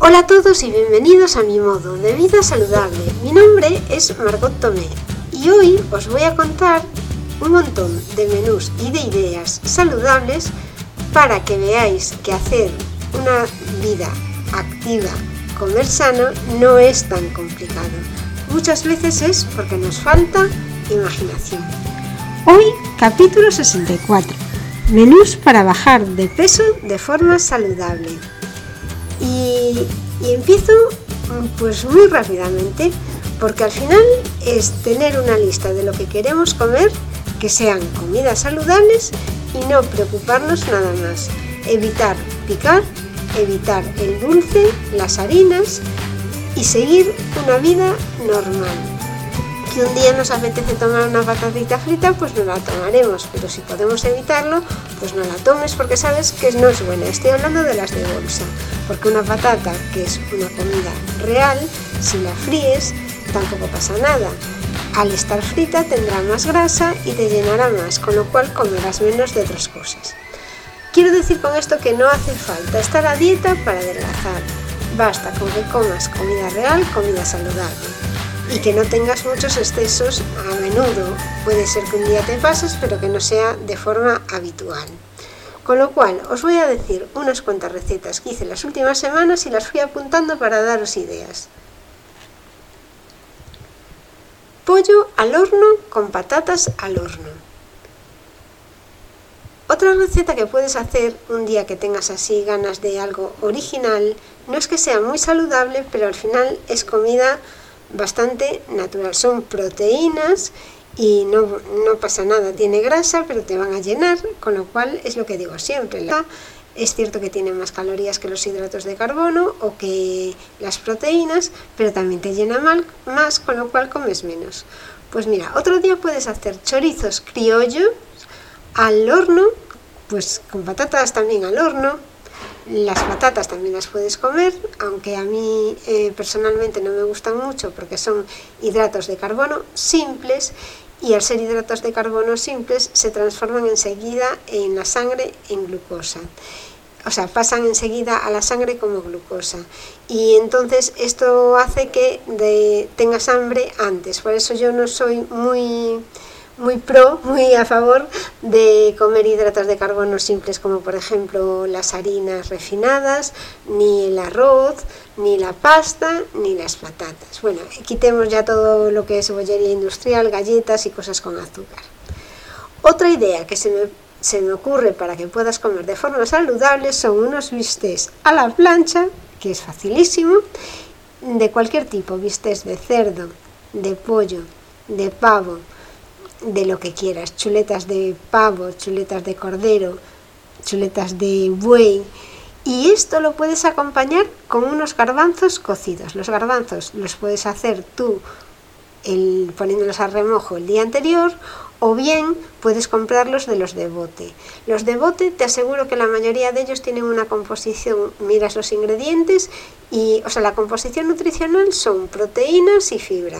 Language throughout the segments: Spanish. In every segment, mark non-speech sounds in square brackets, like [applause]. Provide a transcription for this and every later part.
Hola a todos y bienvenidos a mi modo de vida saludable. Mi nombre es Margot Tomé y hoy os voy a contar un montón de menús y de ideas saludables para que veáis que hacer una vida activa, comer sano, no es tan complicado. Muchas veces es porque nos falta imaginación. Hoy, capítulo 64. Menús para bajar de peso de forma saludable. Y, empiezo pues muy rápidamente, porque al final es tener una lista de lo que queremos comer, que sean comidas saludables y no preocuparnos nada más. Evitar picar, evitar el dulce, las harinas y seguir una vida normal si un día nos apetece tomar una patatita frita, pues no la tomaremos, pero si podemos evitarlo, pues no la tomes porque sabes que no es buena. Estoy hablando de las de bolsa, porque una patata, que es una comida real, si la fríes, tampoco pasa nada. Al estar frita tendrá más grasa y te llenará más, con lo cual comerás menos de otras cosas. Quiero decir con esto que no hace falta estar a dieta para adelgazar. Basta con que comas comida real, comida saludable y que no tengas muchos excesos a menudo. Puede ser que un día te pases, pero que no sea de forma habitual. Con lo cual, os voy a decir unas cuantas recetas que hice las últimas semanas y las fui apuntando para daros ideas. Pollo al horno con patatas al horno. Otra receta que puedes hacer un día que tengas así ganas de algo original, no es que sea muy saludable, pero al final es comida bastante natural. Son proteínas y no, no, pasa nada, tiene grasa, pero te van a llenar, con lo cual es lo que digo siempre. Es cierto que tiene más calorías que los hidratos de carbono o que las proteínas, pero también te llena más, con lo cual comes menos. Pues mira, otro día puedes hacer chorizos criollos al horno, pues con patatas también al horno, las patatas también las puedes comer, aunque a mí eh, personalmente no me gustan mucho porque son hidratos de carbono simples y al ser hidratos de carbono simples se transforman enseguida en la sangre en glucosa. O sea, pasan enseguida a la sangre como glucosa. Y entonces esto hace que tengas hambre antes. Por eso yo no soy muy muy pro, muy a favor de comer hidratos de carbono simples como por ejemplo las harinas refinadas, ni el arroz, ni la pasta, ni las patatas. Bueno, quitemos ya todo lo que es bollería industrial, galletas y cosas con azúcar. Otra idea que se me, se me ocurre para que puedas comer de forma saludable son unos bistecs a la plancha, que es facilísimo, de cualquier tipo, bistecs de cerdo, de pollo, de pavo, de lo que quieras, chuletas de pavo, chuletas de cordero, chuletas de buey. Y esto lo puedes acompañar con unos garbanzos cocidos. Los garbanzos los puedes hacer tú el, poniéndolos a remojo el día anterior o bien puedes comprarlos de los de bote. Los de bote te aseguro que la mayoría de ellos tienen una composición, miras los ingredientes y, o sea, la composición nutricional son proteínas y fibra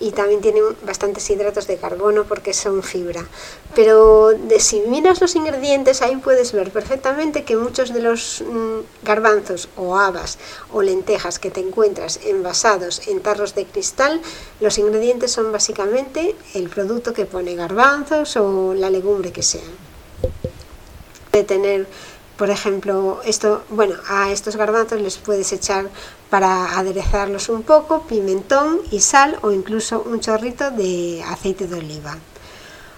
y también tienen bastantes hidratos de carbono porque son fibra. Pero de, si miras los ingredientes ahí puedes ver perfectamente que muchos de los mm, garbanzos o habas o lentejas que te encuentras envasados en tarros de cristal, los ingredientes son básicamente el producto que pone garbanzos o la legumbre que sea. De tener por ejemplo, esto, bueno, a estos garbanzos les puedes echar para aderezarlos un poco pimentón y sal o incluso un chorrito de aceite de oliva.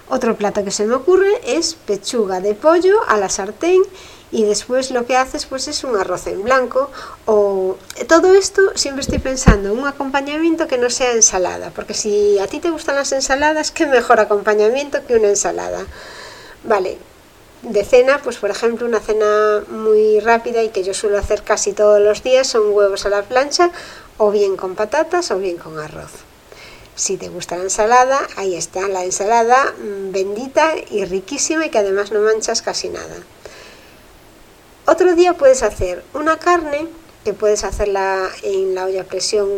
Otro plato que se me ocurre es pechuga de pollo a la sartén y después lo que haces pues es un arroz en blanco o todo esto siempre estoy pensando en un acompañamiento que no sea ensalada, porque si a ti te gustan las ensaladas, qué mejor acompañamiento que una ensalada. Vale, de cena, pues por ejemplo una cena muy rápida y que yo suelo hacer casi todos los días son huevos a la plancha o bien con patatas o bien con arroz. Si te gusta la ensalada, ahí está la ensalada mm, bendita y riquísima y que además no manchas casi nada. Otro día puedes hacer una carne que puedes hacerla en la olla a presión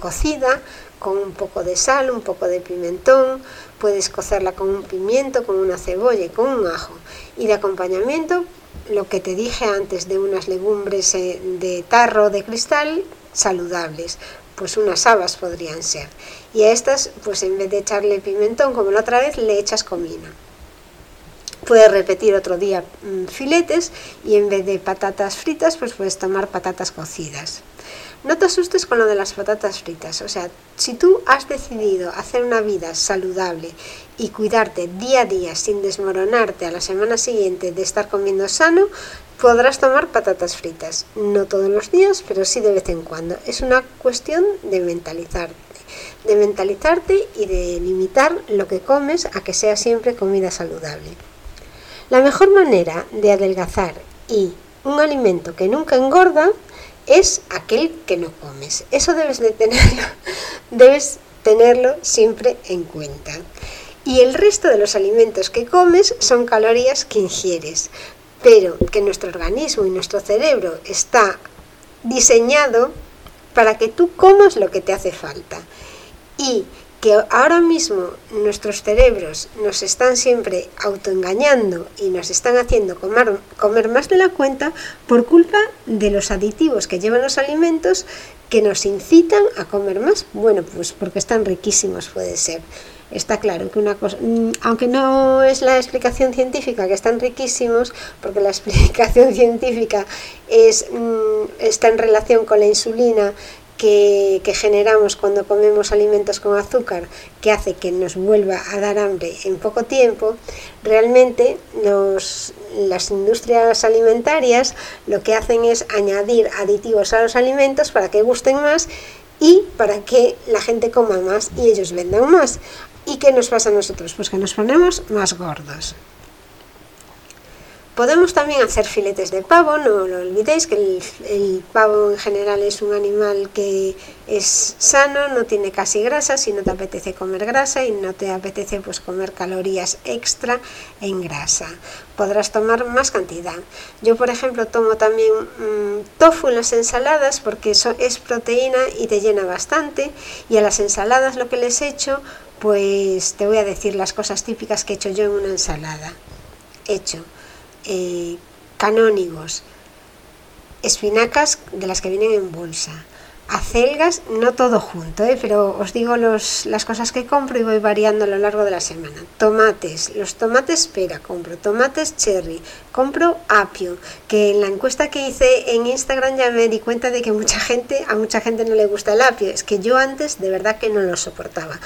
cocida con un poco de sal, un poco de pimentón, puedes cocerla con un pimiento, con una cebolla y con un ajo. Y de acompañamiento lo que te dije antes de unas legumbres eh, de tarro de cristal saludables, pues unas habas podrían ser. Y a estas, pues en vez de echarle pimentón como la otra vez, le echas comino. Puedes repetir otro día mm, filetes y en vez de patatas fritas, pues puedes tomar patatas cocidas. No te asustes con lo de las patatas fritas. O sea, si tú has decidido hacer una vida saludable y cuidarte día a día sin desmoronarte a la semana siguiente de estar comiendo sano, podrás tomar patatas fritas. No todos los días, pero sí de vez en cuando. Es una cuestión de mentalizarte. De mentalizarte y de limitar lo que comes a que sea siempre comida saludable. La mejor manera de adelgazar y un alimento que nunca engorda es aquel que no comes. Eso debes de tenerlo, [laughs] debes tenerlo siempre en cuenta. Y el resto de los alimentos que comes son calorías que ingieres, pero que nuestro organismo y nuestro cerebro está diseñado para que tú comas lo que te hace falta. Y que ahora mismo nuestros cerebros nos están siempre autoengañando y nos están haciendo comer, comer más de la cuenta por culpa de los aditivos que llevan los alimentos que nos incitan a comer más. Bueno, pues porque están riquísimos puede ser. Está claro que una cosa, mm, aunque no es la explicación científica que están riquísimos, porque la [laughs] explicación científica es, mm, está en relación con la insulina que, generamos cuando comemos alimentos con azúcar, que hace que nos vuelva a dar hambre en poco tiempo, realmente las industrias alimentarias lo que hacen es añadir aditivos a los alimentos para que gusten más y para que la gente coma más y ellos vendan más. ¿Y qué nos pasa a nosotros? Pues que nos ponemos más gordos. Podemos también hacer filetes de pavo, no lo olvidéis que el, pavo en general es un animal que es sano, no tiene casi grasa, si no te apetece comer grasa y no te apetece pues comer calorías extra en grasa. Podrás tomar más cantidad. Yo por ejemplo tomo también mm, tofu en las ensaladas porque eso es proteína y te llena bastante y a las ensaladas lo que les he hecho pues te voy a decir las cosas típicas que he hecho yo en una ensalada. He hecho eh, canónigos, espinacas de las que vienen en bolsa, acelgas, no todo junto, ¿eh? pero os digo los, las cosas que compro y voy variando a lo largo de la semana. Tomates, los tomates pera compro, tomates cherry, compro apio, que en la encuesta que hice en Instagram ya me di cuenta de que mucha gente, a mucha gente no le gusta el apio, es que yo antes de verdad que no lo soportaba,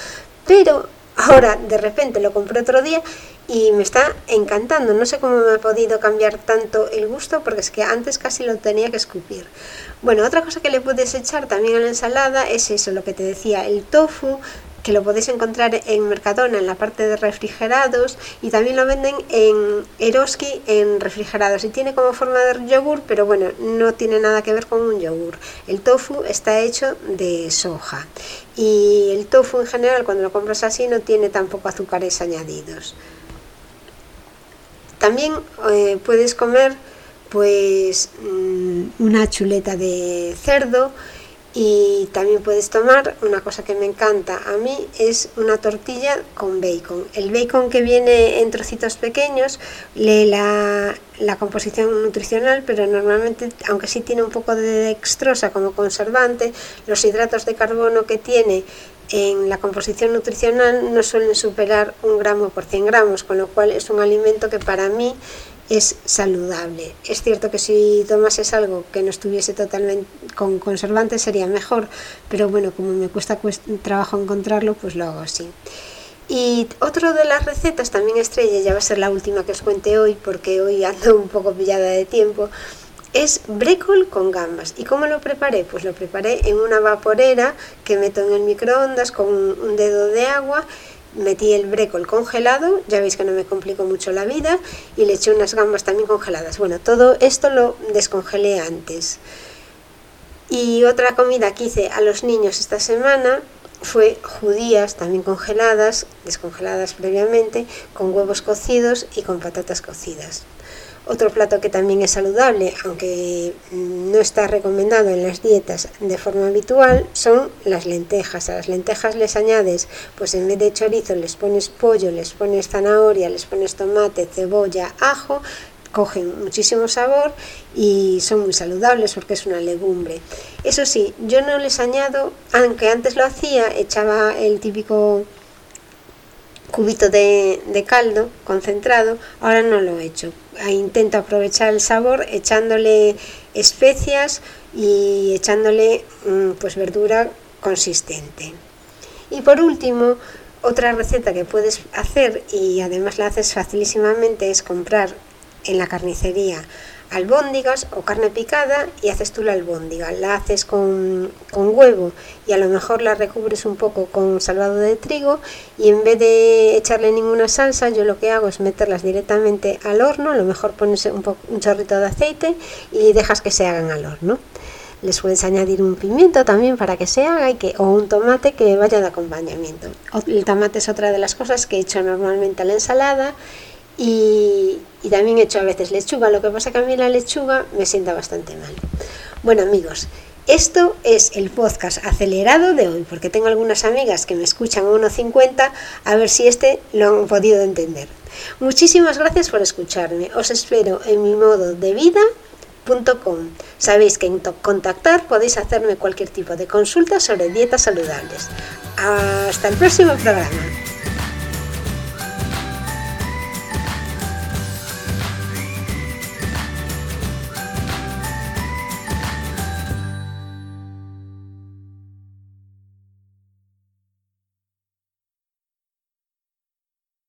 pero ahora de repente lo compré otro día y me está encantando. No sé cómo me ha podido cambiar tanto el gusto porque es que antes casi lo tenía que escupir. Bueno, otra cosa que le puedes echar también a la ensalada es eso, lo que te decía, el tofu, que lo podéis encontrar en Mercadona en la parte de refrigerados y también lo venden en Eroski en refrigerados y tiene como forma de yogur, pero bueno, no tiene nada que ver con un yogur. El tofu está hecho de soja y el tofu en general cuando lo compras así no tiene tampoco azúcares añadidos. También eh, puedes comer pues mm, una chuleta de cerdo y también puedes tomar una cosa que me encanta a mí es una tortilla con bacon. El bacon que viene en trocitos pequeños lee la, la composición nutricional, pero normalmente, aunque sí tiene un poco de dextrosa como conservante, los hidratos de carbono que tiene en la composición nutricional no suelen superar un gramo por 100 gramos, con lo cual es un alimento que para mí es saludable. Es cierto que si tomases algo que no estuviese totalmente con conservantes sería mejor, pero bueno, como me cuesta trabajo encontrarlo, pues lo hago así. Y otro de las recetas también estrella, ya va a ser la última que os cuente hoy, porque hoy ando un poco pillada de tiempo, es brécol con gambas. ¿Y cómo lo preparé? Pues lo preparé en una vaporera que meto en el microondas con un dedo de agua. Metí el brécol congelado, ya veis que no me complico mucho la vida, y le eché unas gambas también congeladas. Bueno, todo esto lo descongelé antes. Y otra comida que hice a los niños esta semana fue judías también congeladas, descongeladas previamente, con huevos cocidos y con patatas cocidas. Otro plato que también es saludable, aunque no está recomendado en las dietas de forma habitual, son las lentejas. A las lentejas les añades, pues en vez de chorizo les pones pollo, les pones zanahoria, les pones tomate, cebolla, ajo, cogen muchísimo sabor y son muy saludables porque es una legumbre. Eso sí, yo no les añado, aunque antes lo hacía, echaba el típico cubito de, caldo concentrado, ahora no lo he hecho. Intento aprovechar el sabor echándole especias y echándole mm, pues verdura consistente. Y por último, otra receta que puedes hacer y además la haces facilísimamente es comprar en la carnicería albóndigas o carne picada y haces tú la albóndiga. La haces con, huevo y a lo mejor la recubres un poco con salvado de trigo y en vez de echarle ninguna salsa yo lo que hago es meterlas directamente al horno, a lo mejor pones un, un chorrito de aceite y dejas que se hagan al horno. Les puedes añadir un pimiento también para que se haga y que, o un tomate que vaya de acompañamiento. El tomate es otra de las cosas que he hecho normalmente a la ensalada y, también he hecho a veces lechuga. Lo que pasa que a mí la lechuga me sienta bastante mal. Bueno amigos, esto es el podcast acelerado de hoy, porque tengo algunas amigas que me escuchan a 1.50, a ver si este lo han podido entender. Muchísimas gracias por escucharme. Os espero en mi modo de vida Sabéis que en contactar podéis hacerme cualquier tipo de consulta sobre dietas saludables. Hasta el próximo programa.